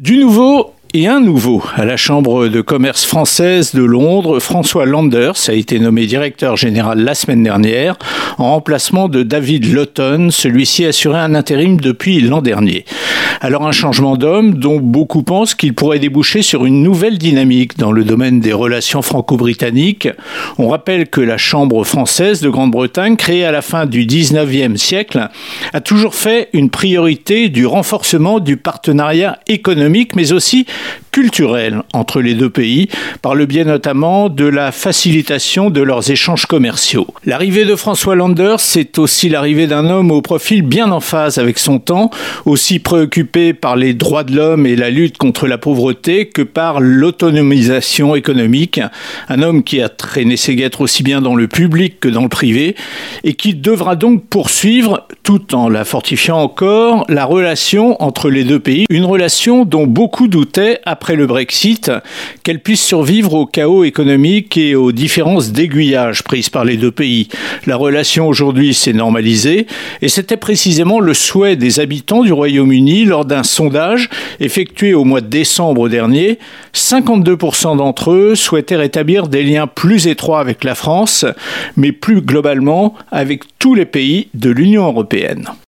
Du nouveau et un nouveau à la Chambre de commerce française de Londres, François Landers a été nommé directeur général la semaine dernière en remplacement de David Lawton, celui-ci assurait un intérim depuis l'an dernier. Alors un changement d'homme dont beaucoup pensent qu'il pourrait déboucher sur une nouvelle dynamique dans le domaine des relations franco-britanniques. On rappelle que la Chambre française de Grande-Bretagne, créée à la fin du 19e siècle, a toujours fait une priorité du renforcement du partenariat économique mais aussi culturelle entre les deux pays, par le biais notamment de la facilitation de leurs échanges commerciaux. L'arrivée de François Landers, c'est aussi l'arrivée d'un homme au profil bien en phase avec son temps, aussi préoccupé par les droits de l'homme et la lutte contre la pauvreté que par l'autonomisation économique. Un homme qui a traîné ses guêtres aussi bien dans le public que dans le privé et qui devra donc poursuivre, tout en la fortifiant encore, la relation entre les deux pays, une relation dont beaucoup doutaient après le Brexit, qu'elle puisse survivre au chaos économique et aux différences d'aiguillage prises par les deux pays. La relation aujourd'hui s'est normalisée et c'était précisément le souhait des habitants du Royaume-Uni lors d'un sondage effectué au mois de décembre dernier. 52% d'entre eux souhaitaient rétablir des liens plus étroits avec la France, mais plus globalement avec tous les pays de l'Union européenne.